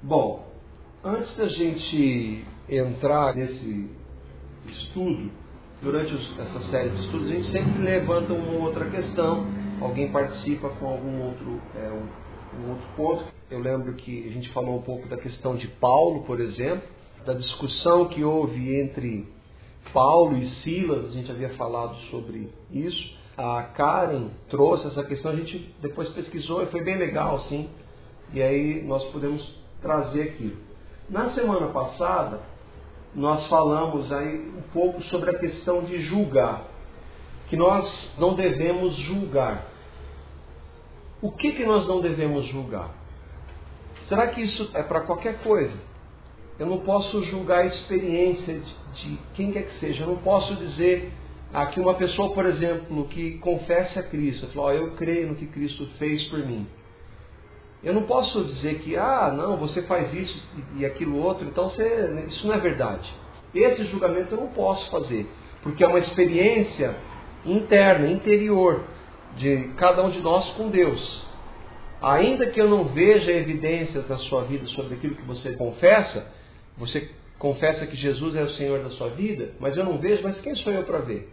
Bom, antes da gente entrar nesse estudo, durante essa série de estudos, a gente sempre levanta uma outra questão, alguém participa com algum outro, é, um, um outro ponto. Eu lembro que a gente falou um pouco da questão de Paulo, por exemplo, da discussão que houve entre Paulo e Silas, a gente havia falado sobre isso. A Karen trouxe essa questão, a gente depois pesquisou e foi bem legal, sim. E aí nós podemos trazer aquilo. Na semana passada, nós falamos aí um pouco sobre a questão de julgar, que nós não devemos julgar. O que, que nós não devemos julgar? Será que isso é para qualquer coisa? Eu não posso julgar a experiência de, de quem quer que seja. Eu não posso dizer aqui uma pessoa, por exemplo, que confessa a Cristo, fala, oh, eu creio no que Cristo fez por mim. Eu não posso dizer que, ah, não, você faz isso e aquilo outro, então você, isso não é verdade. Esse julgamento eu não posso fazer, porque é uma experiência interna, interior, de cada um de nós com Deus. Ainda que eu não veja evidências na sua vida sobre aquilo que você confessa, você confessa que Jesus é o Senhor da sua vida, mas eu não vejo, mas quem sou eu para ver?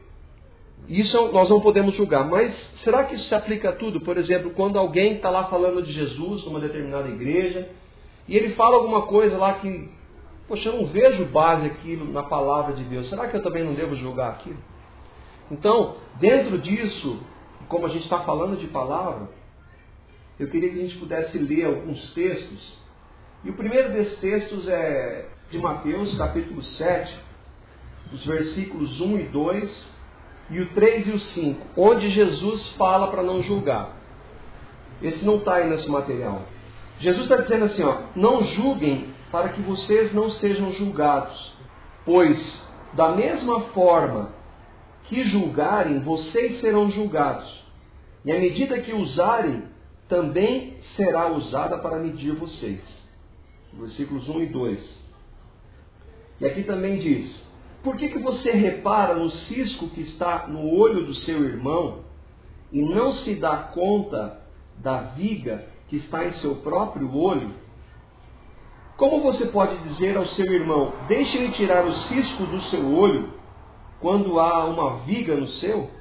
Isso nós não podemos julgar, mas será que isso se aplica a tudo? Por exemplo, quando alguém está lá falando de Jesus numa determinada igreja e ele fala alguma coisa lá que, poxa, eu não vejo base aquilo na palavra de Deus, será que eu também não devo julgar aquilo? Então, dentro disso, como a gente está falando de palavra, eu queria que a gente pudesse ler alguns textos. E o primeiro desses textos é de Mateus, capítulo 7, os versículos 1 e 2 e o 3 e o 5, onde Jesus fala para não julgar. Esse não está aí nesse material. Jesus está dizendo assim: ó, não julguem para que vocês não sejam julgados, pois da mesma forma que julgarem, vocês serão julgados. E a medida que usarem, também será usada para medir vocês. Versículos 1 e 2. E aqui também diz: por que, que você repara no cisco que está no olho do seu irmão e não se dá conta da viga que está em seu próprio olho? Como você pode dizer ao seu irmão: Deixe-me tirar o cisco do seu olho, quando há uma viga no seu?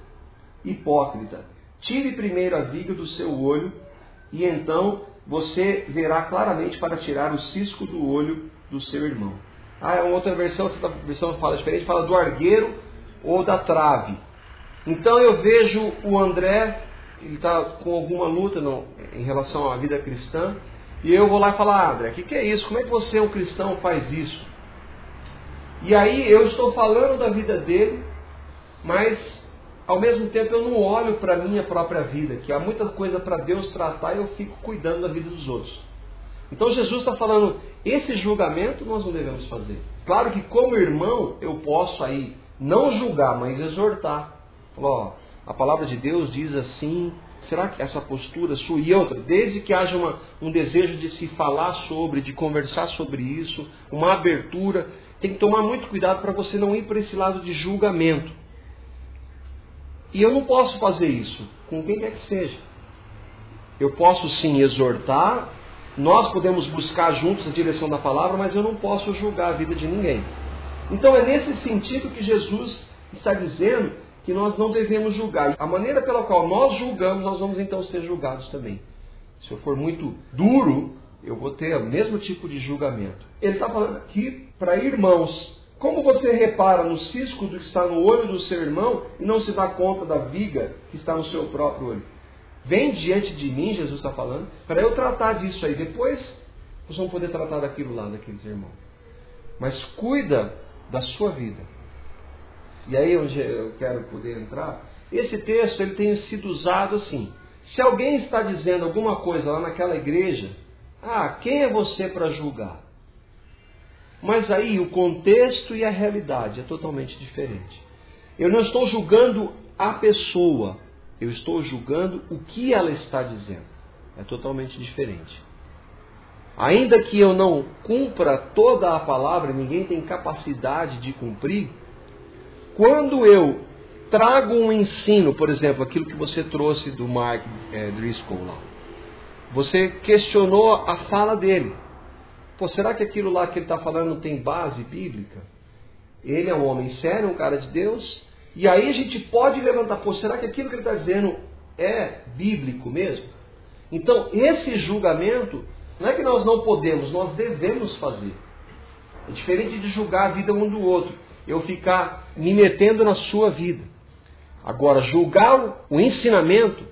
Hipócrita, tire primeiro a viga do seu olho, e então você verá claramente para tirar o cisco do olho do seu irmão. Ah, é outra versão, essa versão fala diferente, fala do argueiro ou da trave. Então eu vejo o André, ele está com alguma luta em relação à vida cristã, e eu vou lá e falar, ah, André, o que, que é isso? Como é que você, um cristão, faz isso? E aí eu estou falando da vida dele, mas ao mesmo tempo eu não olho para a minha própria vida, que há muita coisa para Deus tratar e eu fico cuidando da vida dos outros. Então Jesus está falando, esse julgamento nós não devemos fazer. Claro que como irmão eu posso aí não julgar, mas exortar. Ó, a palavra de Deus diz assim, será que essa postura sua e outra, desde que haja uma, um desejo de se falar sobre, de conversar sobre isso, uma abertura, tem que tomar muito cuidado para você não ir para esse lado de julgamento. E eu não posso fazer isso com quem quer que seja. Eu posso sim exortar, nós podemos buscar juntos a direção da palavra, mas eu não posso julgar a vida de ninguém. Então é nesse sentido que Jesus está dizendo que nós não devemos julgar. A maneira pela qual nós julgamos, nós vamos então ser julgados também. Se eu for muito duro, eu vou ter o mesmo tipo de julgamento. Ele está falando aqui para irmãos. Como você repara no cisco que está no olho do seu irmão e não se dá conta da viga que está no seu próprio olho? Vem diante de mim, Jesus está falando, para eu tratar disso aí. Depois vocês vão poder tratar daquilo lá, daqueles irmãos. Mas cuida da sua vida. E aí onde eu quero poder entrar, esse texto ele tem sido usado assim. Se alguém está dizendo alguma coisa lá naquela igreja, ah, quem é você para julgar? Mas aí o contexto e a realidade é totalmente diferente. Eu não estou julgando a pessoa, eu estou julgando o que ela está dizendo. É totalmente diferente. Ainda que eu não cumpra toda a palavra, ninguém tem capacidade de cumprir, quando eu trago um ensino, por exemplo, aquilo que você trouxe do Mark é, Driscoll lá, você questionou a fala dele. Pô, será que aquilo lá que ele está falando tem base bíblica? Ele é um homem sério, um cara de Deus. E aí a gente pode levantar, pô, será que aquilo que ele está dizendo é bíblico mesmo? Então, esse julgamento, não é que nós não podemos, nós devemos fazer. É diferente de julgar a vida um do outro. Eu ficar me metendo na sua vida. Agora, julgar o ensinamento,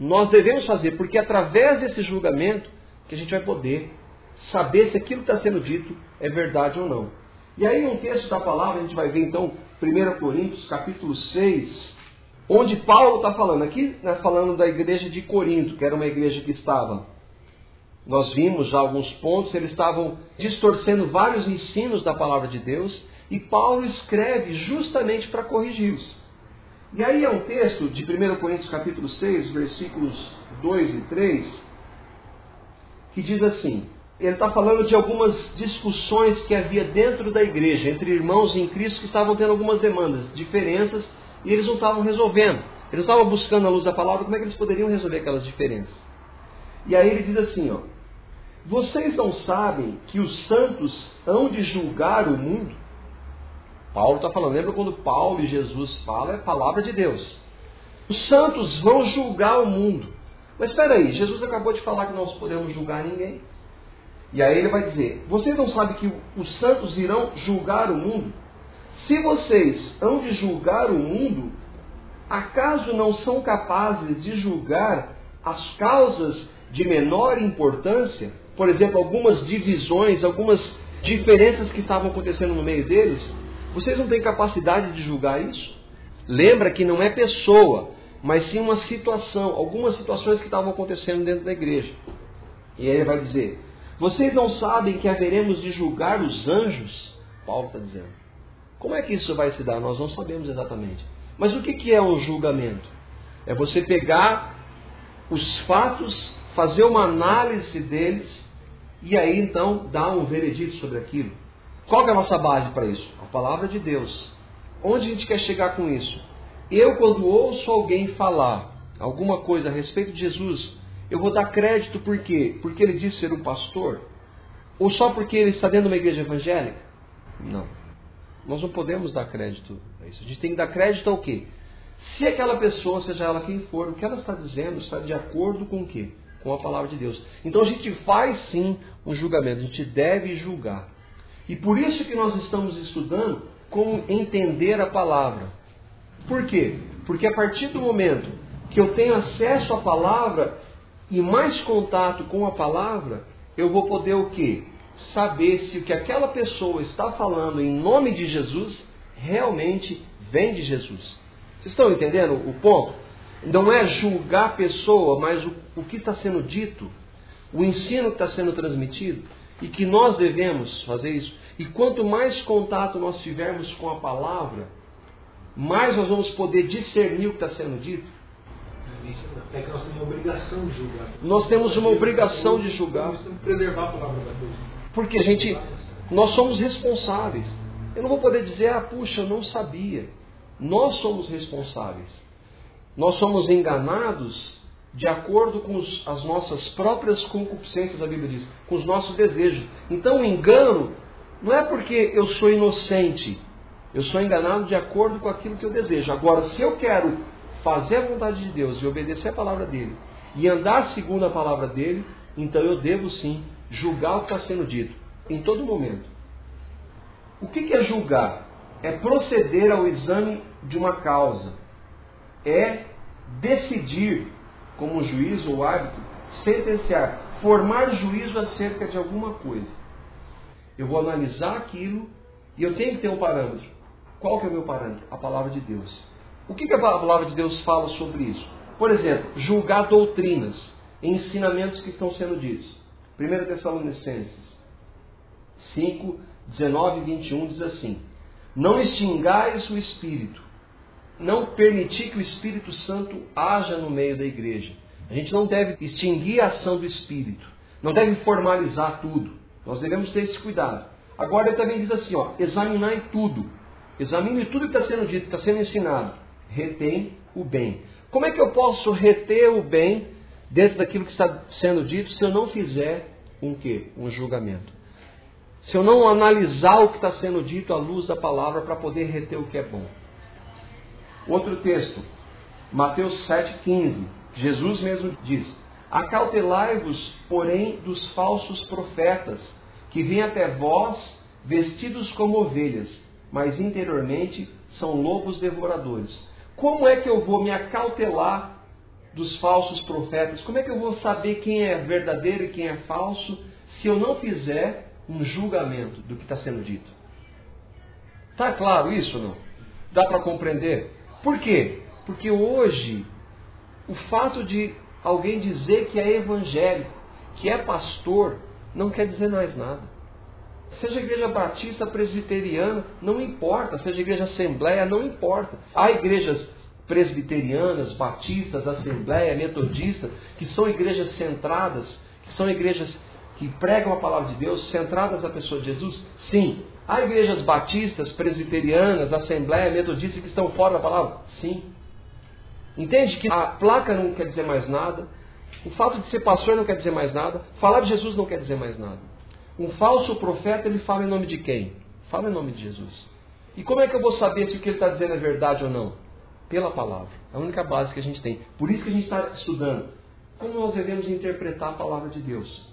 nós devemos fazer, porque através desse julgamento que a gente vai poder saber se aquilo que está sendo dito é verdade ou não. E aí, um texto da palavra, a gente vai ver então 1 Coríntios, capítulo 6, onde Paulo está falando. Aqui, né, falando da igreja de Corinto, que era uma igreja que estava. Nós vimos já alguns pontos, eles estavam distorcendo vários ensinos da palavra de Deus, e Paulo escreve justamente para corrigi-los. E aí é um texto de 1 Coríntios capítulo 6, versículos 2 e 3, que diz assim: ele está falando de algumas discussões que havia dentro da igreja, entre irmãos em Cristo que estavam tendo algumas demandas, diferenças, e eles não estavam resolvendo. Eles estavam buscando a luz da palavra como é que eles poderiam resolver aquelas diferenças. E aí ele diz assim, ó, vocês não sabem que os santos hão de julgar o mundo? Paulo está falando, lembra quando Paulo e Jesus falam, é palavra de Deus. Os santos vão julgar o mundo. Mas espera aí, Jesus acabou de falar que não podemos julgar ninguém. E aí ele vai dizer: Vocês não sabem que os santos irão julgar o mundo? Se vocês hão de julgar o mundo, acaso não são capazes de julgar as causas de menor importância? Por exemplo, algumas divisões, algumas diferenças que estavam acontecendo no meio deles? Vocês não têm capacidade de julgar isso? Lembra que não é pessoa, mas sim uma situação, algumas situações que estavam acontecendo dentro da igreja. E aí ele vai dizer: vocês não sabem que haveremos de julgar os anjos? Paulo está dizendo. Como é que isso vai se dar? Nós não sabemos exatamente. Mas o que é um julgamento? É você pegar os fatos, fazer uma análise deles e aí então dar um veredito sobre aquilo. Qual é a nossa base para isso? A palavra de Deus. Onde a gente quer chegar com isso? Eu, quando ouço alguém falar alguma coisa a respeito de Jesus, eu vou dar crédito por quê? Porque ele disse ser um pastor? Ou só porque ele está dentro de uma igreja evangélica? Não. Nós não podemos dar crédito a isso. A gente tem que dar crédito ao quê? Se aquela pessoa, seja ela quem for, o que ela está dizendo está de acordo com o quê? Com a palavra de Deus. Então a gente faz sim um julgamento, a gente deve julgar. E por isso que nós estamos estudando como entender a palavra. Por quê? Porque a partir do momento que eu tenho acesso à palavra, e mais contato com a palavra, eu vou poder o quê? Saber se o que aquela pessoa está falando em nome de Jesus realmente vem de Jesus. Vocês estão entendendo o ponto? Não é julgar a pessoa, mas o, o que está sendo dito, o ensino que está sendo transmitido, e que nós devemos fazer isso. E quanto mais contato nós tivermos com a palavra, mais nós vamos poder discernir o que está sendo dito é que nós temos uma obrigação de julgar. Nós temos uma obrigação de julgar. Nós temos que preservar a palavra da Deus. Porque a gente, nós somos responsáveis. Eu não vou poder dizer, ah, puxa, eu não sabia. Nós somos responsáveis. Nós somos enganados de acordo com os, as nossas próprias concupiscências, a Bíblia diz, com os nossos desejos. Então o engano não é porque eu sou inocente, eu sou enganado de acordo com aquilo que eu desejo. Agora, se eu quero fazer a vontade de Deus e obedecer a palavra dele e andar segundo a palavra dele, então eu devo sim julgar o que está sendo dito em todo momento. O que é julgar? É proceder ao exame de uma causa. É decidir, como juiz ou árbitro, sentenciar, formar juízo acerca de alguma coisa. Eu vou analisar aquilo e eu tenho que ter um parâmetro. Qual que é o meu parâmetro? A palavra de Deus. O que, que a palavra de Deus fala sobre isso? Por exemplo, julgar doutrinas, ensinamentos que estão sendo ditos. 1 Tessalonicenses 5, 19 e 21 diz assim: Não extingais o Espírito, não permitir que o Espírito Santo haja no meio da igreja. A gente não deve extinguir a ação do Espírito, não deve formalizar tudo. Nós devemos ter esse cuidado. Agora ele também diz assim: ó, examinai tudo. Examine tudo que está sendo dito, que está sendo ensinado retém o bem. Como é que eu posso reter o bem dentro daquilo que está sendo dito se eu não fizer um quê? Um julgamento. se eu não analisar o que está sendo dito à luz da palavra para poder reter o que é bom. Outro texto, Mateus 7,15. Jesus mesmo diz: Acautelai-vos, porém, dos falsos profetas, que vêm até vós vestidos como ovelhas, mas interiormente são lobos devoradores. Como é que eu vou me acautelar dos falsos profetas? Como é que eu vou saber quem é verdadeiro e quem é falso se eu não fizer um julgamento do que está sendo dito? Está claro isso não? Dá para compreender? Por quê? Porque hoje o fato de alguém dizer que é evangélico, que é pastor, não quer dizer mais nada. Seja igreja batista, presbiteriana, não importa. Seja igreja assembleia, não importa. Há igrejas presbiterianas, batistas, assembleia, metodistas, que são igrejas centradas, que são igrejas que pregam a palavra de Deus, centradas na pessoa de Jesus? Sim. Há igrejas batistas, presbiterianas, assembleia, metodistas que estão fora da palavra? Sim. Entende que a placa não quer dizer mais nada, o fato de ser pastor não quer dizer mais nada, falar de Jesus não quer dizer mais nada. Um falso profeta, ele fala em nome de quem? Fala em nome de Jesus. E como é que eu vou saber se o que ele está dizendo é verdade ou não? Pela palavra. É a única base que a gente tem. Por isso que a gente está estudando. Como nós devemos interpretar a palavra de Deus?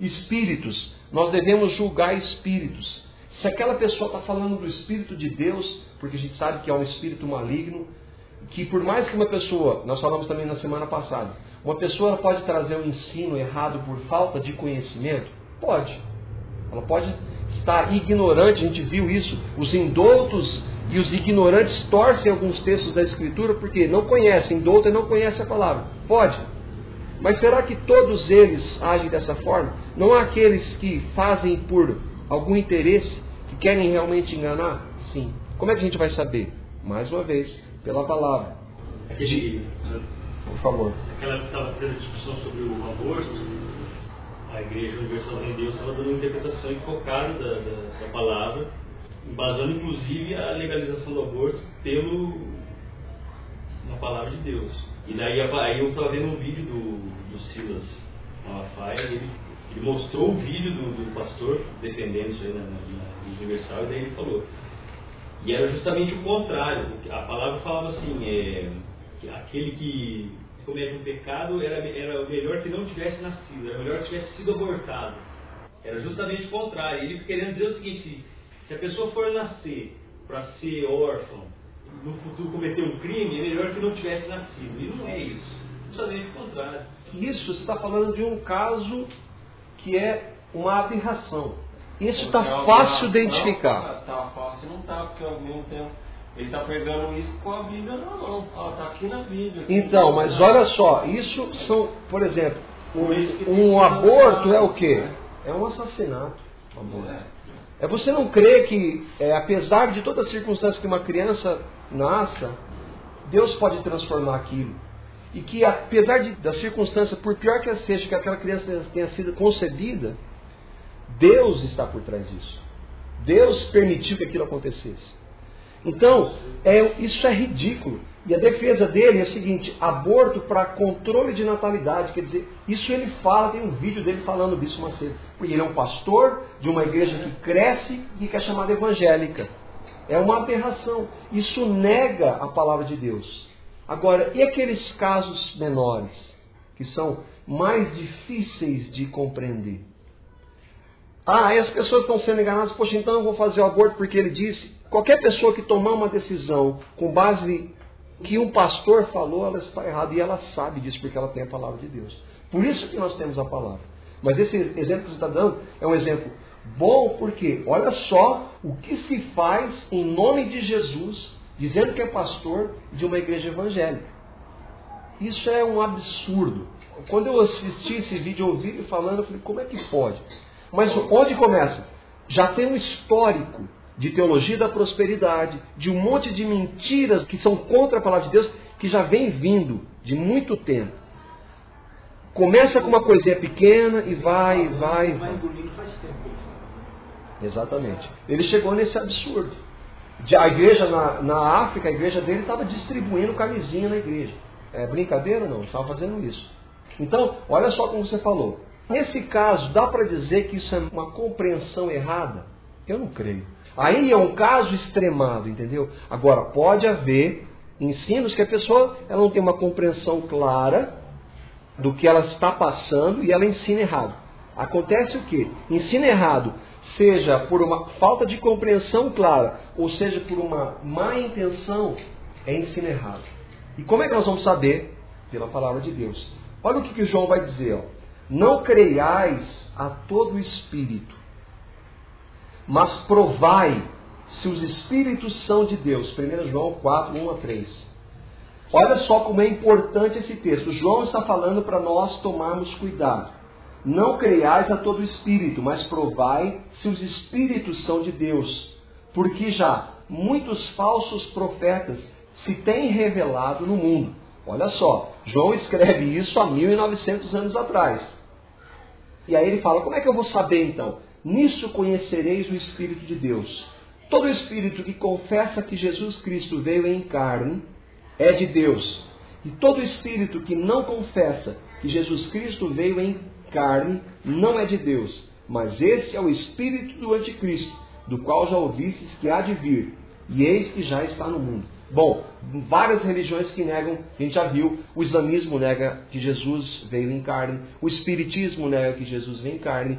Espíritos. Nós devemos julgar espíritos. Se aquela pessoa está falando do Espírito de Deus, porque a gente sabe que é um espírito maligno, que por mais que uma pessoa, nós falamos também na semana passada, uma pessoa pode trazer um ensino errado por falta de conhecimento? Pode. Ela pode estar ignorante, a gente viu isso. Os indoutos e os ignorantes torcem alguns textos da Escritura porque não conhecem, indouto e não conhece a palavra. Pode. Mas será que todos eles agem dessa forma? Não há aqueles que fazem por algum interesse, que querem realmente enganar? Sim. Como é que a gente vai saber? Mais uma vez, pela palavra. Aquele, Por favor. aquela que estava tendo discussão sobre o aborto, a Igreja Universal de Deus estava dando interpretação equivocada da, da, da palavra, embasando inclusive a legalização do aborto pelo na palavra de Deus. E daí aí eu estava vendo um vídeo do, do Silas Malafaia, ele, ele mostrou o vídeo do, do pastor defendendo isso aí na, na, na Universal, e daí ele falou. E era justamente o contrário. A palavra falava assim, é, que aquele que comete um pecado era, era melhor que não tivesse nascido, era melhor que tivesse sido abortado. Era justamente o contrário. Ele querendo dizer o seguinte, se a pessoa for nascer para ser órfão, no futuro cometer um crime, é melhor que não tivesse nascido. E não é isso. Justamente o contrário. Isso está falando de um caso que é uma aberração. Isso está é fácil de identificar. Tá fácil não tá, porque ao mesmo tempo ele está pegando isso com a Bíblia na mão. Ó, tá aqui na Bíblia. Então, mas olha só, isso são, por exemplo, um, um aborto é o quê? É um assassinato. É você não crer que, é, apesar de toda circunstância que uma criança nasça, Deus pode transformar aquilo. E que, apesar de, da circunstância, por pior que seja, que aquela criança tenha sido concebida, Deus está por trás disso. Deus permitiu que aquilo acontecesse. Então, é, isso é ridículo. E a defesa dele é a seguinte: aborto para controle de natalidade. Quer dizer, isso ele fala, tem um vídeo dele falando disso mais cedo. Porque ele é um pastor de uma igreja que cresce e que é chamada evangélica. É uma aberração. Isso nega a palavra de Deus. Agora, e aqueles casos menores, que são mais difíceis de compreender? Ah, e as pessoas estão sendo enganadas, poxa, então eu vou fazer o aborto porque ele disse. Qualquer pessoa que tomar uma decisão com base que um pastor falou, ela está errada e ela sabe disso porque ela tem a palavra de Deus. Por isso que nós temos a palavra. Mas esse exemplo que você está dando é um exemplo bom porque olha só o que se faz em nome de Jesus, dizendo que é pastor de uma igreja evangélica. Isso é um absurdo. Quando eu assisti esse vídeo, ouvi ele falando, eu falei, como é que pode? Mas onde começa? Já tem um histórico de teologia da prosperidade, de um monte de mentiras que são contra a palavra de Deus, que já vem vindo de muito tempo. Começa com uma coisinha pequena e vai, vai, vai. Exatamente. Ele chegou nesse absurdo. De- A igreja na, na África, a igreja dele estava distribuindo camisinha na igreja. É brincadeira? Não, estava fazendo isso. Então, olha só como você falou. Nesse caso, dá para dizer que isso é uma compreensão errada? Eu não creio. Aí é um caso extremado, entendeu? Agora, pode haver ensinos que a pessoa ela não tem uma compreensão clara do que ela está passando e ela ensina errado. Acontece o que? Ensina errado, seja por uma falta de compreensão clara, ou seja por uma má intenção, é ensino errado. E como é que nós vamos saber? Pela palavra de Deus. Olha o que, que João vai dizer. Ó. Não creiais a todo espírito, mas provai se os espíritos são de Deus. 1 João 4, 1 a 3. Olha só como é importante esse texto. João está falando para nós tomarmos cuidado. Não creiais a todo espírito, mas provai se os espíritos são de Deus. Porque já muitos falsos profetas se têm revelado no mundo. Olha só, João escreve isso há 1900 anos atrás. E aí ele fala: como é que eu vou saber então? Nisso conhecereis o Espírito de Deus. Todo espírito que confessa que Jesus Cristo veio em carne é de Deus. E todo espírito que não confessa que Jesus Cristo veio em carne não é de Deus. Mas esse é o espírito do anticristo, do qual já ouvistes que há de vir, e eis que já está no mundo. Bom, várias religiões que negam, a gente já viu, o islamismo nega que Jesus veio em carne, o espiritismo nega que Jesus veio em carne,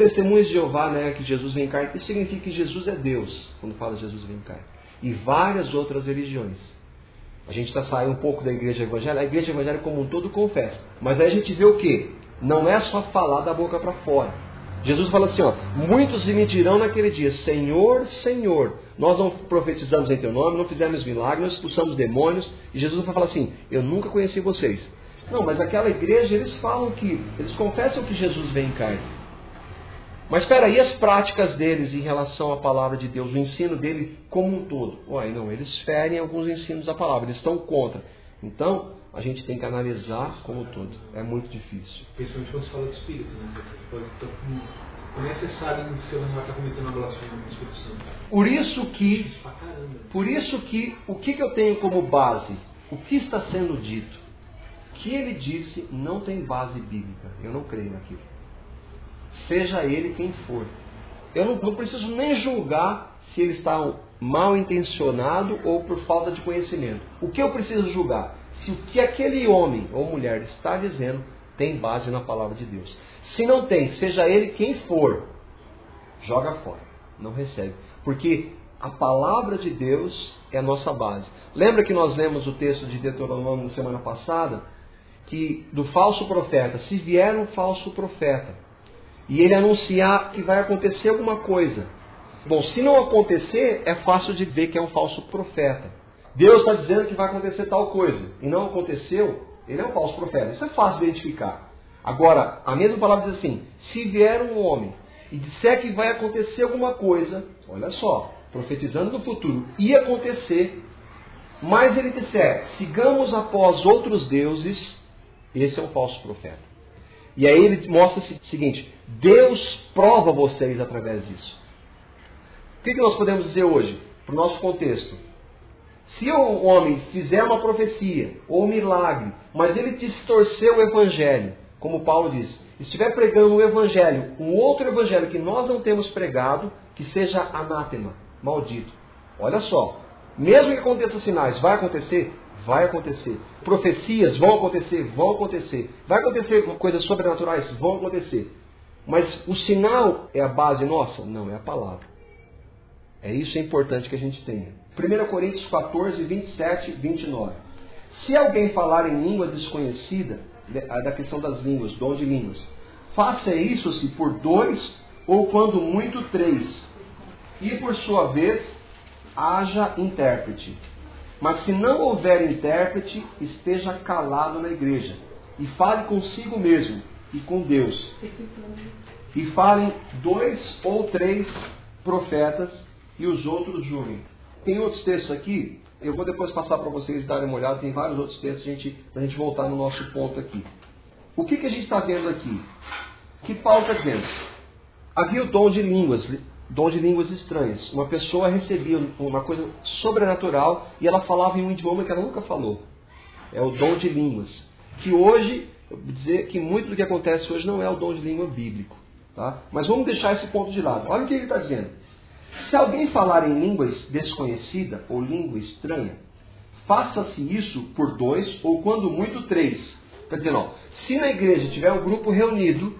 Testemunhos de Jeová nega que Jesus vem em carne, isso significa que Jesus é Deus, quando fala Jesus vem em carne. E várias outras religiões. A gente está saindo um pouco da igreja evangélica, a igreja evangélica como um todo confessa. Mas aí a gente vê o que? Não é só falar da boca para fora. Jesus fala assim, ó, muitos me dirão naquele dia, Senhor, Senhor, nós não profetizamos em teu nome, não fizemos milagres, expulsamos demônios, e Jesus vai falar assim, eu nunca conheci vocês. Não, mas aquela igreja, eles falam que, eles confessam que Jesus vem em carne. Mas espera aí as práticas deles em relação à palavra de Deus, o ensino dele como um todo. Uai, não, eles ferem alguns ensinos da palavra, eles estão contra. Então, a gente tem que analisar como um todo. É muito difícil. Principalmente quando se fala de espírito, né? Então, como é que você sabe se está cometendo uma blasfêmia com o Espírito Santo? Por isso que, por isso que, o que, que eu tenho como base? O que está sendo dito? O que ele disse não tem base bíblica. Eu não creio naquilo seja ele quem for. Eu não, não preciso nem julgar se ele está mal intencionado ou por falta de conhecimento. O que eu preciso julgar? Se o que aquele homem ou mulher está dizendo tem base na palavra de Deus. Se não tem, seja ele quem for, joga fora, não recebe. Porque a palavra de Deus é a nossa base. Lembra que nós lemos o texto de Deuteronômio na semana passada? Que do falso profeta, se vier um falso profeta, e ele anunciar que vai acontecer alguma coisa. Bom, se não acontecer, é fácil de ver que é um falso profeta. Deus está dizendo que vai acontecer tal coisa e não aconteceu, ele é um falso profeta. Isso é fácil de identificar. Agora, a mesma palavra diz assim: se vier um homem e disser que vai acontecer alguma coisa, olha só, profetizando no futuro, ia acontecer, mas ele disser, sigamos após outros deuses, esse é um falso profeta. E aí ele mostra o seguinte: Deus prova vocês através disso. O que, nós podemos dizer hoje, para o nosso contexto? Se o homem fizer uma profecia ou um milagre, mas ele distorceu o evangelho, como Paulo diz, estiver pregando um evangelho, um outro evangelho que nós não temos pregado, que seja anátema, maldito. Olha só, mesmo que aconteça sinais, vai acontecer? Vai acontecer. Profecias vão acontecer, vão acontecer. Vai acontecer coisas sobrenaturais, vão acontecer. Mas o sinal é a base nossa? Não, é a palavra. É isso é importante que a gente tenha. 1 Coríntios 14, 27 29. Se alguém falar em língua desconhecida, da questão das línguas, dom de línguas, faça isso se por dois ou quando muito três. E por sua vez, haja intérprete. Mas se não houver intérprete, esteja calado na igreja e fale consigo mesmo e com Deus. E falem dois ou três profetas e os outros julguem. Tem outros textos aqui, eu vou depois passar para vocês darem uma olhada, tem vários outros textos para a gente voltar no nosso ponto aqui. O que, que a gente está vendo aqui? Que Paulo está dizendo? Havia o dom de línguas, dom de línguas estranhas. Uma pessoa recebia uma coisa sobrenatural e ela falava em um idioma que ela nunca falou. É o dom de línguas. Que hoje eu vou dizer que muito do que acontece hoje não é o dom de língua bíblico. Tá? Mas vamos deixar esse ponto de lado. Olha o que ele está dizendo. Se alguém falar em língua desconhecida ou língua estranha, faça-se isso por dois ou, quando muito, três. Está dizendo, ó, se na igreja tiver um grupo reunido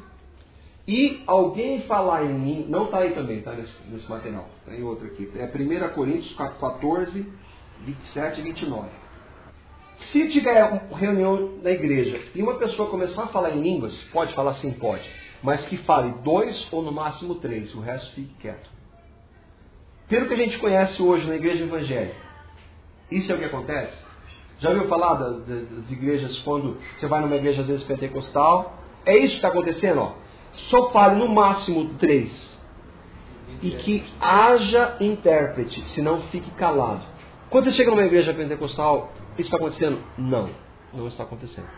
e alguém falar em mim, não está aí também, está nesse, nesse material, tem outro aqui, é 1 Coríntios 14, 27 e 29. Se tiver reunião na igreja e uma pessoa começar a falar em línguas, pode falar sim, pode, mas que fale dois ou no máximo três, o resto fique quieto. Pelo que a gente conhece hoje na igreja evangélica, isso é o que acontece? Já ouviu falar das, das igrejas quando você vai numa igreja às vezes pentecostal? É isso que está acontecendo, ó. Só fale no máximo três. E que haja intérprete, senão fique calado. Quando você chega numa igreja pentecostal, isso está acontecendo? Não, não está acontecendo.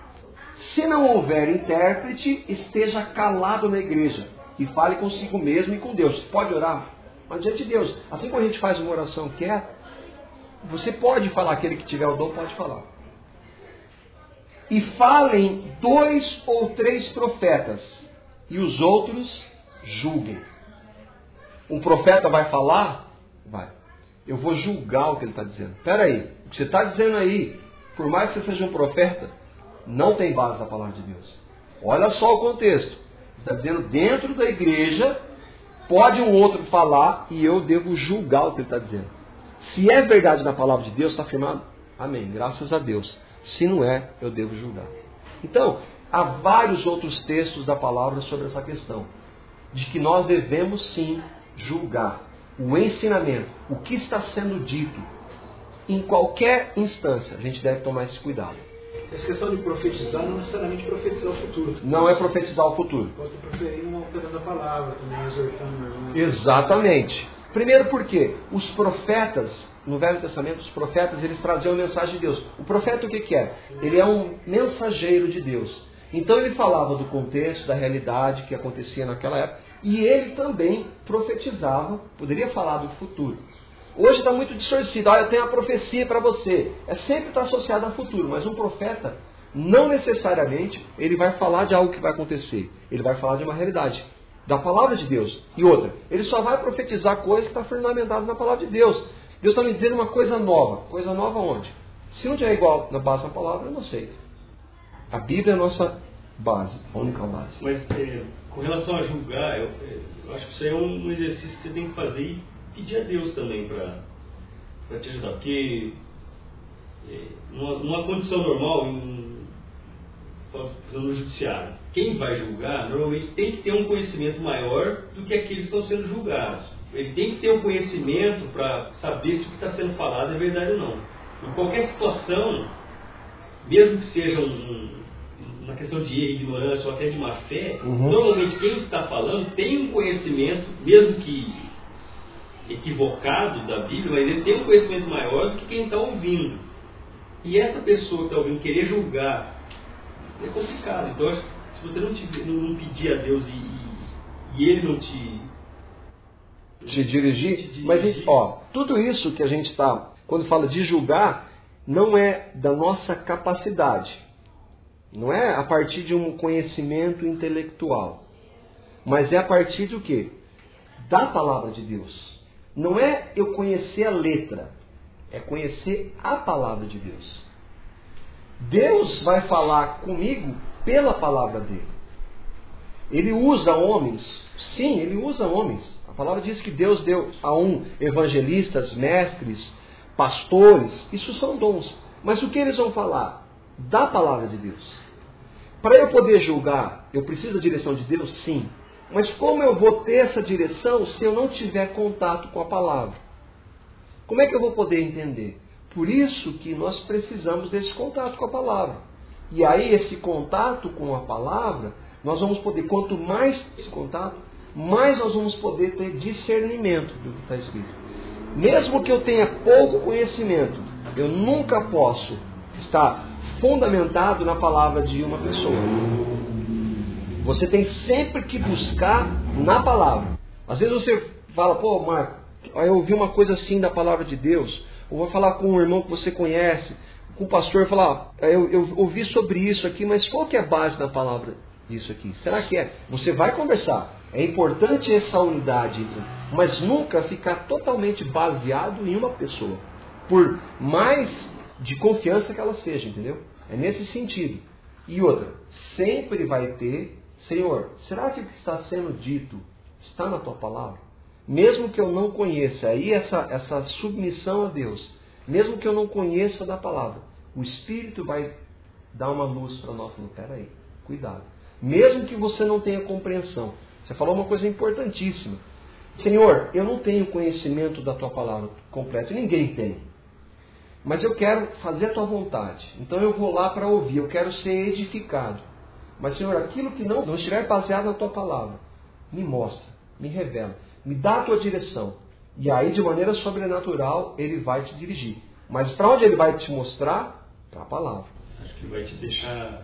Se não houver intérprete, esteja calado na igreja e fale consigo mesmo e com Deus. Pode orar, mas diante de Deus. Assim como a gente faz uma oração quieta, você pode falar, aquele que tiver o dom pode falar. E falem dois ou três profetas, e os outros julguem. Um profeta vai falar? Vai. Eu vou julgar o que ele está dizendo. Espera aí, o que você está dizendo aí, por mais que você seja um profeta, não tem base na palavra de Deus. Olha só o contexto. Está dizendo dentro da igreja, pode um outro falar e eu devo julgar o que ele está dizendo. Se é verdade na palavra de Deus, está afirmado? Amém. Graças a Deus. Se não é, eu devo julgar. Então, há vários outros textos da palavra sobre essa questão. De que nós devemos sim julgar o ensinamento, o que está sendo dito, em qualquer instância, a gente deve tomar esse cuidado. Essa questão de profetizar não é necessariamente profetizar o futuro. Não é profetizar o futuro. Pode preferir uma operando a palavra, também exortando. Exatamente. Primeiro porque os profetas, no Velho Testamento, os profetas, eles traziam a mensagem de Deus. O profeta o que, que é? Ele é um mensageiro de Deus. Então ele falava do contexto, da realidade que acontecia naquela época, e ele também profetizava, poderia falar do futuro. Hoje está muito distorcido. Ah, eu tenho a profecia para você. É sempre está associado ao futuro, mas um profeta, não necessariamente, ele vai falar de algo que vai acontecer. Ele vai falar de uma realidade, da palavra de Deus. E outra, ele só vai profetizar coisa que está fundamentada na palavra de Deus. Deus está me dizendo uma coisa nova. Coisa nova onde? Se não tiver igual na base da palavra, eu não aceito. A Bíblia é a nossa base, a única base. Mas é, com relação a julgar, eu, eu, acho que isso é um exercício que você tem que fazer e pedir a Deus também para te ajudar. Porque é, numa, numa condição normal, em, no judiciário, quem vai julgar normalmente tem que ter um conhecimento maior do que aqueles que estão sendo julgados. Ele tem que ter um conhecimento para saber se o que está sendo falado é verdade ou não. Em qualquer situação, mesmo que seja um, uma questão de ignorância ou até de má fé, uhum. normalmente quem está falando tem um conhecimento, mesmo que equivocado da Bíblia, mas ele tem um conhecimento maior do que quem está ouvindo. E essa pessoa que está ouvindo querer julgar é complicado. Então, se você não, te, não pedir a Deus e, e ele não te. Te dirigir, te dirigir. Mas, ó, tudo isso que a gente está, quando fala de julgar, não é da nossa capacidade. Não é a partir de um conhecimento intelectual. Mas é a partir do quê? Da palavra de Deus. Não é eu conhecer a letra, é conhecer a palavra de Deus. Deus vai falar comigo pela palavra dele. Ele usa homens, sim, ele usa homens. A palavra diz que Deus deu a um evangelistas, mestres, pastores, isso são dons. Mas o que eles vão falar? Da palavra de Deus. Para eu poder julgar, eu preciso da direção de Deus? Sim. Mas como eu vou ter essa direção se eu não tiver contato com a palavra? Como é que eu vou poder entender? Por isso que nós precisamos desse contato com a palavra. E aí, esse contato com a palavra, nós vamos poder, quanto mais esse contato, mais nós vamos poder ter discernimento do que está escrito. Mesmo que eu tenha pouco conhecimento, eu nunca posso estar fundamentado na palavra de uma pessoa. Você tem sempre que buscar na palavra. Às vezes você fala, pô, Marco, eu ouvi uma coisa assim da palavra de Deus. Ou vou falar com um irmão que você conhece. com o pastor e falar, ah, eu, eu ouvi sobre isso aqui, mas qual que é a base da palavra disso aqui? Será que é? Você vai conversar. É importante essa unidade, mas nunca ficar totalmente baseado em uma pessoa. Por mais de confiança que ela seja, entendeu? É nesse sentido. E outra, sempre vai ter, Senhor, será que o que está sendo dito está na tua palavra? Mesmo que eu não conheça, aí essa, essa submissão a Deus, mesmo que eu não conheça da palavra, o Espírito vai dar uma luz para nós. Não, peraí, cuidado. Mesmo que você não tenha compreensão, você falou uma coisa importantíssima. Senhor, eu não tenho conhecimento da tua palavra completo, ninguém tem. Mas eu quero fazer a tua vontade. Então eu vou lá para ouvir, eu quero ser edificado. Mas, Senhor, aquilo que não, não estiver baseado na tua palavra, me mostra, me revela, me dá a tua direção. E aí, de maneira sobrenatural, ele vai te dirigir. Mas para onde ele vai te mostrar? Para a palavra. Acho que vai te deixar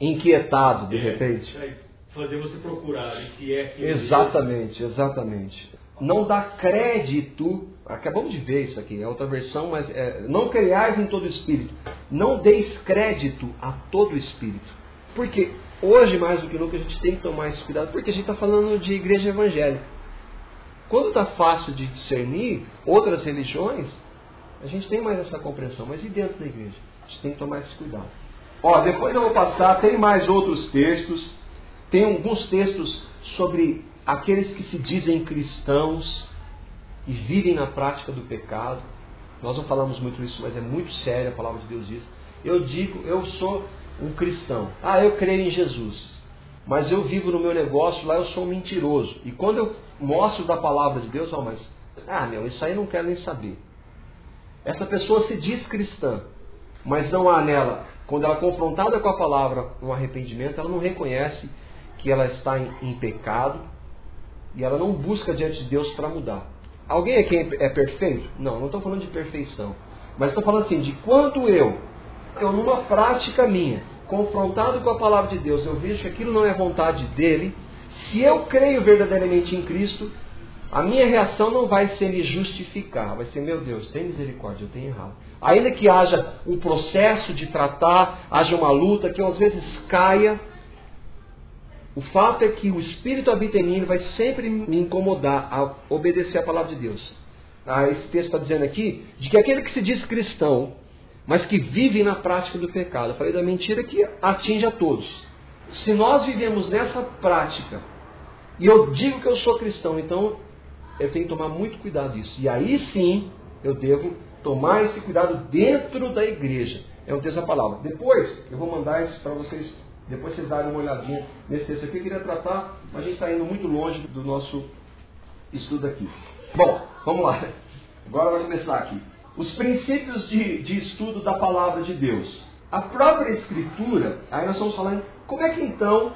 inquietado de repente. Vai fazer você procurar o que é que Exatamente, exatamente. Não dá crédito, acabamos de ver isso aqui, é outra versão, mas é, não criais em todo espírito. Não deis crédito a todo espírito. Porque hoje, mais do que nunca, a gente tem que tomar esse cuidado, porque a gente está falando de igreja evangélica. Quando está fácil de discernir outras religiões, a gente tem mais essa compreensão, mas e dentro da igreja? A gente tem que tomar esse cuidado. Ó, depois eu vou passar, tem mais outros textos. Tem alguns textos sobre aqueles que se dizem cristãos e vivem na prática do pecado. Nós não falamos muito isso, mas é muito sério, a palavra de Deus diz. Eu digo, eu sou um cristão. Ah, eu creio em Jesus. Mas eu vivo no meu negócio, lá eu sou um mentiroso. E quando eu mostro da palavra de Deus, ó, mas, ah, meu, isso aí não quero nem saber. Essa pessoa se diz cristã, mas não há nela quando ela é confrontada com a palavra, um arrependimento, ela não reconhece que ela está em, em pecado e ela não busca diante de Deus para mudar. Alguém aqui é perfeito? Não, não estou falando de perfeição. Mas estou falando assim, de quanto eu, eu numa prática minha, confrontado com a palavra de Deus, eu vejo que aquilo não é vontade dele, se eu creio verdadeiramente em Cristo, a minha reação não vai ser me justificar, vai ser, meu Deus, tem misericórdia, eu tenho errado. Ainda que haja um processo de tratar, haja uma luta, que eu às vezes caia, o fato é que o Espírito habita em mim vai sempre me incomodar a obedecer a palavra de Deus. Ah, esse texto está dizendo aqui de que aquele que se diz cristão, mas que vive na prática do pecado, eu falei da mentira que atinge a todos. Se nós vivemos nessa prática, e eu digo que eu sou cristão, então eu tenho que tomar muito cuidado disso. E aí sim eu devo tomar esse cuidado dentro da igreja. É o texto da palavra. Depois, eu vou mandar isso para vocês, depois vocês darem uma olhadinha nesse texto aqui. Eu queria tratar, mas a gente está indo muito longe do nosso estudo aqui. Bom, vamos lá. Agora vai começar aqui. Os princípios de, de estudo da palavra de Deus. A própria Escritura, aí nós estamos falando, como é que então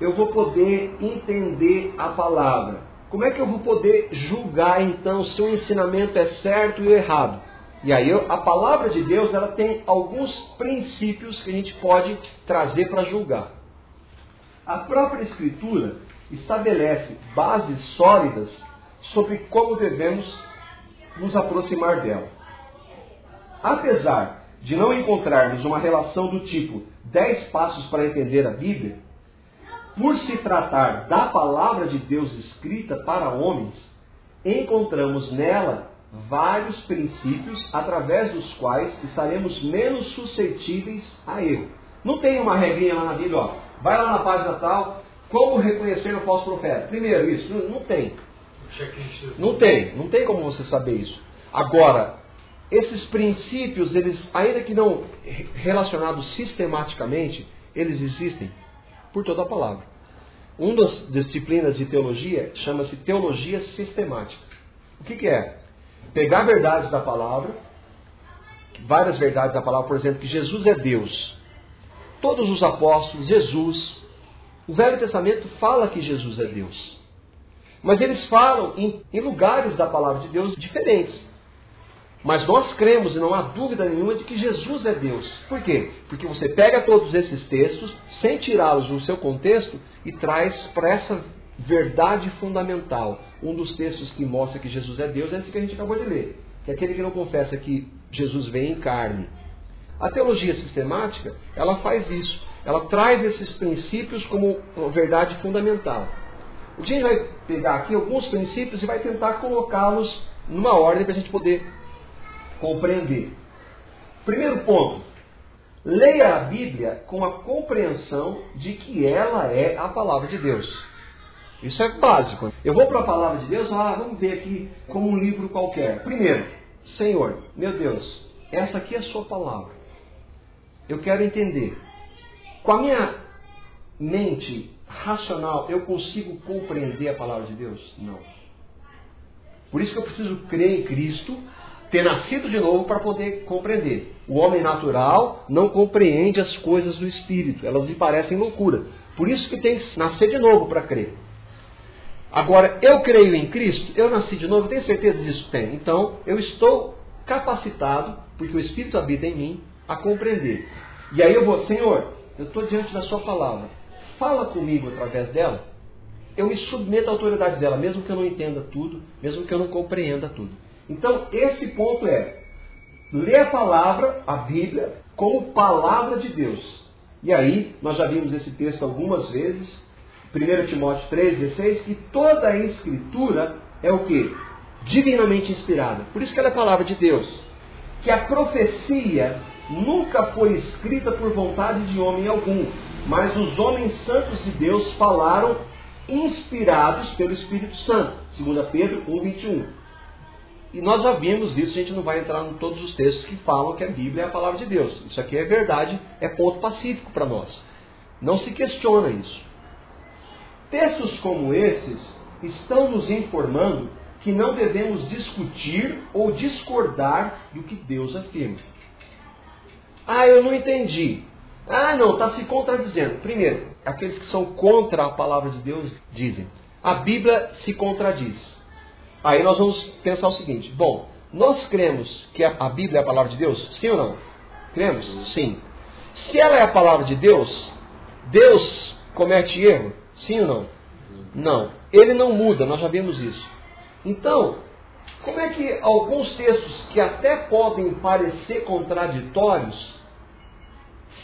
eu vou poder entender a palavra? Como é que eu vou poder julgar então se o ensinamento é certo e errado? E aí a palavra de Deus ela tem alguns princípios que a gente pode trazer para julgar. A própria Escritura estabelece bases sólidas sobre como devemos nos aproximar dela. Apesar de não encontrarmos uma relação do tipo 10 passos para entender a Bíblia, por se tratar da palavra de Deus escrita para homens, encontramos nela vários princípios através dos quais estaremos menos suscetíveis a erro. Não tem uma regrinha lá na Bíblia, ó, vai lá na página tal, como reconhecer o falso profeta. Primeiro, isso, não, não tem. Não tem, não tem como você saber isso. Agora, esses princípios, eles, ainda que não relacionados sistematicamente, eles existem por toda a palavra. Uma das disciplinas de teologia chama-se teologia sistemática. O que, que é? Pegar verdades da palavra, várias verdades da palavra, por exemplo, que Jesus é Deus. Todos os apóstolos, Jesus, o Velho Testamento fala que Jesus é Deus. Mas eles falam em, em lugares da palavra de Deus diferentes. Mas nós cremos, e não há dúvida nenhuma, de que Jesus é Deus. Por quê? Porque você pega todos esses textos, sem tirá-los do seu contexto, e traz para essa verdade fundamental. Um dos textos que mostra que Jesus é Deus é esse que a gente acabou de ler. Que é aquele que não confessa que Jesus vem em carne A teologia sistemática, ela faz isso. Ela traz esses princípios como verdade fundamental. O dia vai pegar aqui alguns princípios e vai tentar colocá-los numa ordem para a gente poder compreender. Primeiro ponto: leia a Bíblia com a compreensão de que ela é a palavra de Deus. Isso é básico. Eu vou para a palavra de Deus, ah, vamos ver aqui como um livro qualquer. Primeiro, Senhor, meu Deus, essa aqui é a sua palavra. Eu quero entender. Com a minha mente racional, eu consigo compreender a palavra de Deus? Não. Por isso que eu preciso crer em Cristo, ter nascido de novo para poder compreender. O homem natural não compreende as coisas do Espírito, elas lhe parecem loucura. Por isso que tem que nascer de novo para crer. Agora, eu creio em Cristo, eu nasci de novo, tenho certeza disso? Tenho. Então, eu estou capacitado, porque o Espírito habita em mim, a compreender. E aí eu vou, Senhor, eu estou diante da Sua palavra, fala comigo através dela, eu me submeto à autoridade dela, mesmo que eu não entenda tudo, mesmo que eu não compreenda tudo. Então, esse ponto é, ler a palavra, a Bíblia, como palavra de Deus. E aí, nós já vimos esse texto algumas vezes, 1 Timóteo 3,16, que toda a escritura é o que? Divinamente inspirada. Por isso que ela é a palavra de Deus. Que a profecia nunca foi escrita por vontade de homem algum, mas os homens santos de Deus falaram inspirados pelo Espírito Santo. 2 Pedro 1,21. E nós já vimos isso, a gente não vai entrar em todos os textos que falam que a Bíblia é a palavra de Deus. Isso aqui é verdade, é ponto pacífico para nós. Não se questiona isso. Textos como esses estão nos informando que não devemos discutir ou discordar do que Deus afirma. Ah, eu não entendi. Ah, não, está se contradizendo. Primeiro, aqueles que são contra a palavra de Deus dizem: a Bíblia se contradiz. Aí nós vamos pensar o seguinte: bom, nós cremos que a Bíblia é a palavra de Deus? Sim ou não? Cremos? Sim. Se ela é a palavra de Deus, Deus comete erro? Sim ou não? Não. Ele não muda, nós já vimos isso. Então, como é que alguns textos que até podem parecer contraditórios,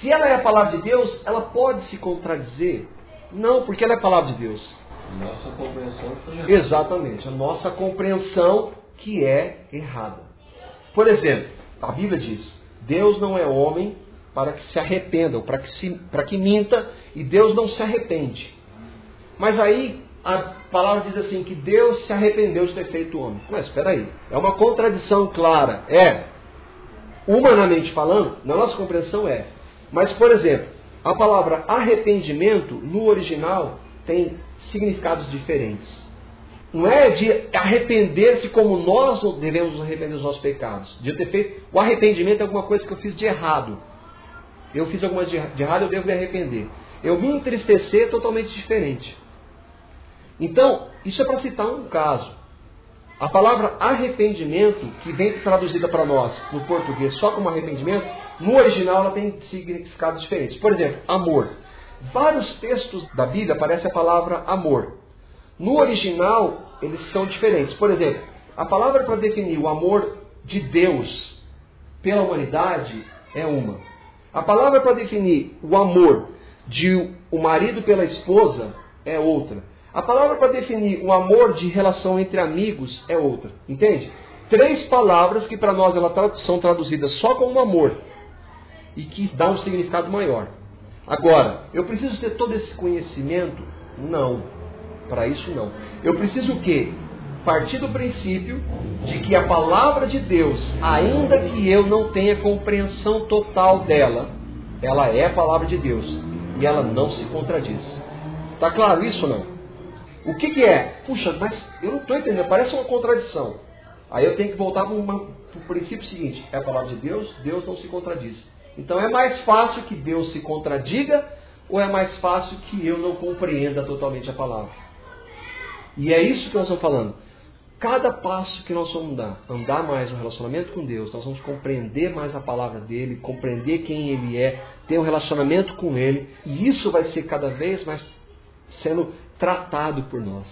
se ela é a palavra de Deus, ela pode se contradizer? Não, porque ela é a palavra de Deus. Nossa compreensão foi. Exatamente, a nossa compreensão que é errada. Por exemplo, a Bíblia diz: Deus não é homem para que se arrependa, ou para que, se, para que minta, e Deus não se arrepende. Mas aí a palavra diz assim que Deus se arrependeu de ter feito o homem. Mas espera aí, é uma contradição clara. É. Humanamente falando, na nossa compreensão é. Mas, por exemplo, a palavra arrependimento no original tem significados diferentes. Não é de arrepender-se como nós devemos arrepender dos nossos pecados. De ter feito, o arrependimento é alguma coisa que eu fiz de errado. Eu fiz alguma coisa de errado, eu devo me arrepender. Eu me entristecer é totalmente diferente. Então, isso é para citar um caso. A palavra arrependimento, que vem traduzida para nós no português só como arrependimento, no original ela tem significados diferentes. Por exemplo, amor. Vários textos da Bíblia aparece a palavra amor. No original, eles são diferentes. Por exemplo, a palavra para definir o amor de Deus pela humanidade é uma. A palavra para definir o amor de o marido pela esposa é outra. A palavra para definir o amor de relação entre amigos é outra. Entende? Três palavras que para nós elas são traduzidas só como amor e que dá um significado maior. Agora, eu preciso ter todo esse conhecimento? Não. Para isso não. Eu preciso o quê? Partir do princípio de que a palavra de Deus, ainda que eu não tenha compreensão total dela, ela é a palavra de Deus e ela não se contradiz. Está claro isso ou não? O que, que é? Puxa, mas eu não estou entendendo, parece uma contradição. Aí eu tenho que voltar para o princípio seguinte: é a palavra de Deus, Deus não se contradiz. Então é mais fácil que Deus se contradiga ou é mais fácil que eu não compreenda totalmente a palavra? E é isso que nós estamos falando. Cada passo que nós vamos dar, andar mais no relacionamento com Deus, nós vamos compreender mais a palavra dele, compreender quem ele é, ter um relacionamento com ele, e isso vai ser cada vez mais sendo tratado por nós.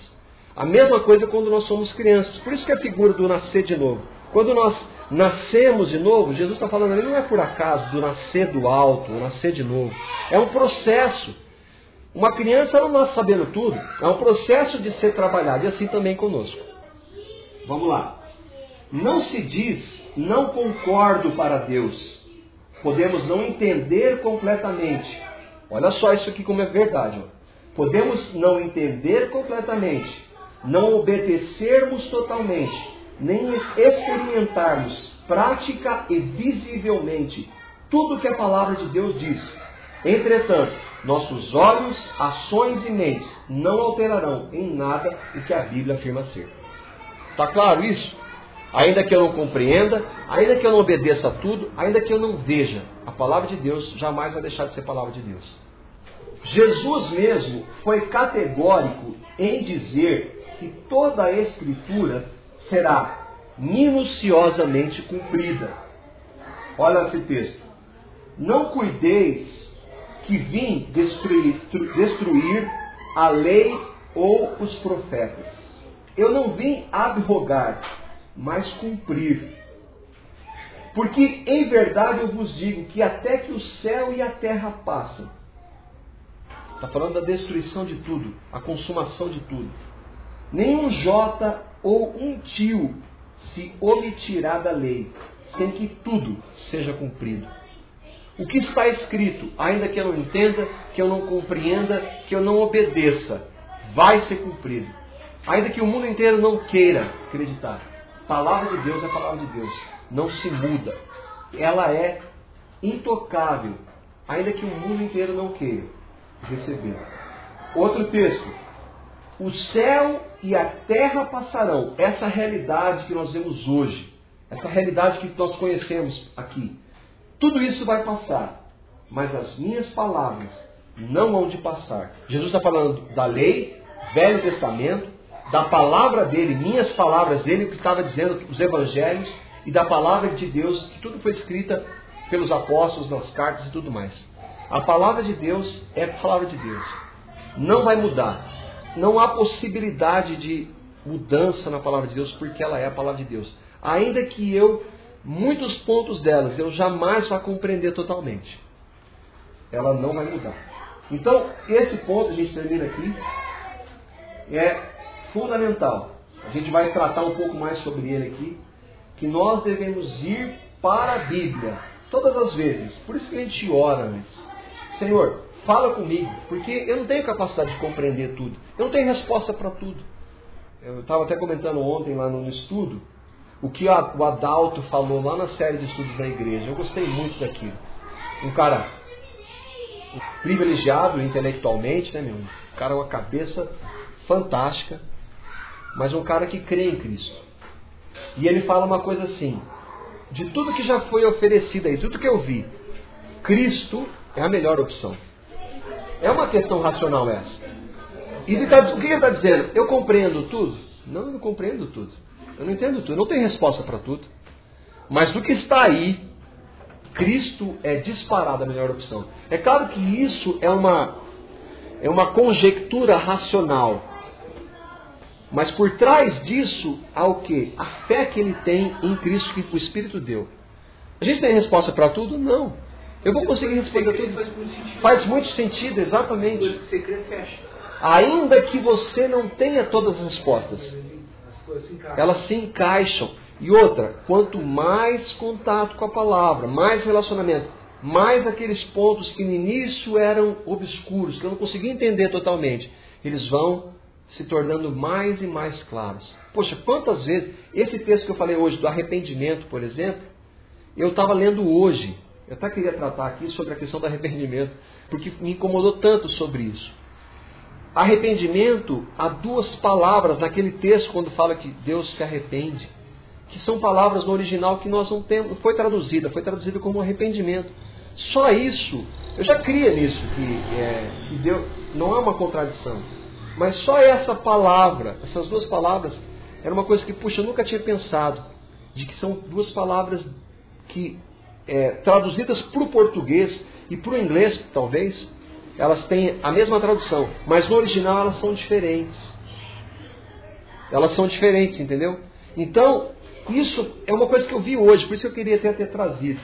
A mesma coisa quando nós somos crianças. Por isso que a figura do nascer de novo. Quando nós nascemos de novo, Jesus está falando ali, não é por acaso do nascer do alto, o nascer de novo. É um processo. Uma criança não nasce sabendo tudo. É um processo de ser trabalhado. E assim também conosco. Vamos lá. Não se diz, não concordo para Deus. Podemos não entender completamente. Olha só isso aqui como é verdade. Ó. Podemos não entender completamente, não obedecermos totalmente, nem experimentarmos prática e visivelmente tudo que a palavra de Deus diz. Entretanto, nossos olhos, ações e mentes não alterarão em nada o que a Bíblia afirma ser. Está claro isso? Ainda que eu não compreenda, ainda que eu não obedeça a tudo, ainda que eu não veja, a palavra de Deus jamais vai deixar de ser palavra de Deus. Jesus mesmo foi categórico em dizer que toda a Escritura será minuciosamente cumprida. Olha esse texto. Não cuideis que vim destruir, destruir a lei ou os profetas. Eu não vim abrogar, mas cumprir. Porque em verdade eu vos digo que até que o céu e a terra passam. Está falando da destruição de tudo, a consumação de tudo. Nenhum jota ou um tio se omitirá da lei, sem que tudo seja cumprido. O que está escrito, ainda que eu não entenda, que eu não compreenda, que eu não obedeça, vai ser cumprido. Ainda que o mundo inteiro não queira acreditar. A palavra de Deus é a palavra de Deus. Não se muda. Ela é intocável. Ainda que o mundo inteiro não queira receber. Outro texto. O céu e a terra passarão. Essa realidade que nós vemos hoje. Essa realidade que nós conhecemos aqui. Tudo isso vai passar. Mas as minhas palavras não vão de passar. Jesus está falando da lei, Velho Testamento, da palavra dele, minhas palavras dele, que estava dizendo os evangelhos, e da palavra de Deus, que tudo foi escrita pelos apóstolos, nas cartas e tudo mais. A palavra de Deus é a palavra de Deus. Não vai mudar. Não há possibilidade de mudança na palavra de Deus, porque ela é a palavra de Deus. Ainda que eu, muitos pontos delas, eu jamais vá compreender totalmente. Ela não vai mudar. Então, esse ponto, a gente termina aqui, é fundamental. A gente vai tratar um pouco mais sobre ele aqui, que nós devemos ir para a Bíblia todas as vezes. Por isso que a gente ora antes. Senhor, fala comigo, porque eu não tenho capacidade de compreender tudo. Eu não tenho resposta para tudo. Eu estava até comentando ontem lá no estudo o que o Adalto falou lá na série de estudos da igreja. Eu gostei muito daquilo. Um cara privilegiado intelectualmente, né, meu? Um cara com uma cabeça fantástica, mas um cara que crê em Cristo. E ele fala uma coisa assim: de tudo que já foi oferecido aí, tudo que eu vi, Cristo é a melhor opção. É uma questão racional essa. E ele tá, o que ele está dizendo? Eu compreendo tudo? Não, eu não compreendo tudo. Eu não entendo tudo. Eu não tenho resposta para tudo. Mas do que está aí, Cristo é disparado a melhor opção. É claro que isso é uma, é uma conjectura racional. Mas por trás disso há o que? A fé que ele tem em Cristo que o Espírito deu. A gente tem resposta para tudo? Não. Eu vou conseguir responder tudo. Faz muito sentido, faz muito sentido exatamente. Ainda que você não tenha todas as respostas, elas se encaixam. E outra, quanto mais contato com a palavra, mais relacionamento, mais aqueles pontos que no início eram obscuros, que eu não conseguia entender totalmente, eles vão se tornando mais e mais claros. Poxa, quantas vezes, esse texto que eu falei hoje do arrependimento, por exemplo, eu estava lendo hoje, eu até queria tratar aqui sobre a questão do arrependimento, porque me incomodou tanto sobre isso. Arrependimento, há duas palavras naquele texto quando fala que Deus se arrepende, que são palavras no original que nós não temos, foi traduzida, foi traduzida como arrependimento. Só isso, eu já cria nisso, que, é, que Deus não é uma contradição. Mas só essa palavra, essas duas palavras, era uma coisa que, puxa, eu nunca tinha pensado, de que são duas palavras que é, traduzidas para o português e para o inglês, talvez, elas têm a mesma tradução, mas no original elas são diferentes. Elas são diferentes, entendeu? Então, isso é uma coisa que eu vi hoje, por isso eu queria até ter trazido.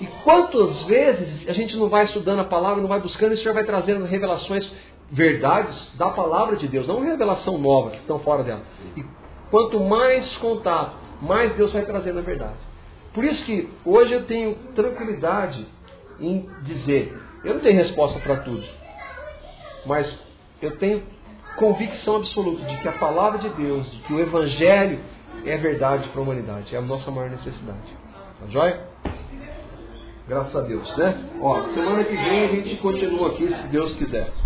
E quantas vezes a gente não vai estudando a palavra, não vai buscando, e o Senhor vai trazendo revelações, verdades da palavra de Deus, não revelação nova que estão fora dela. E quanto mais contato, mais Deus vai trazendo a verdade. Por isso que hoje eu tenho tranquilidade em dizer, eu não tenho resposta para tudo, mas eu tenho convicção absoluta de que a palavra de Deus, de que o Evangelho é verdade para a humanidade, é a nossa maior necessidade. Tá joia? Graças a Deus, né? Ó, semana que vem a gente continua aqui, se Deus quiser.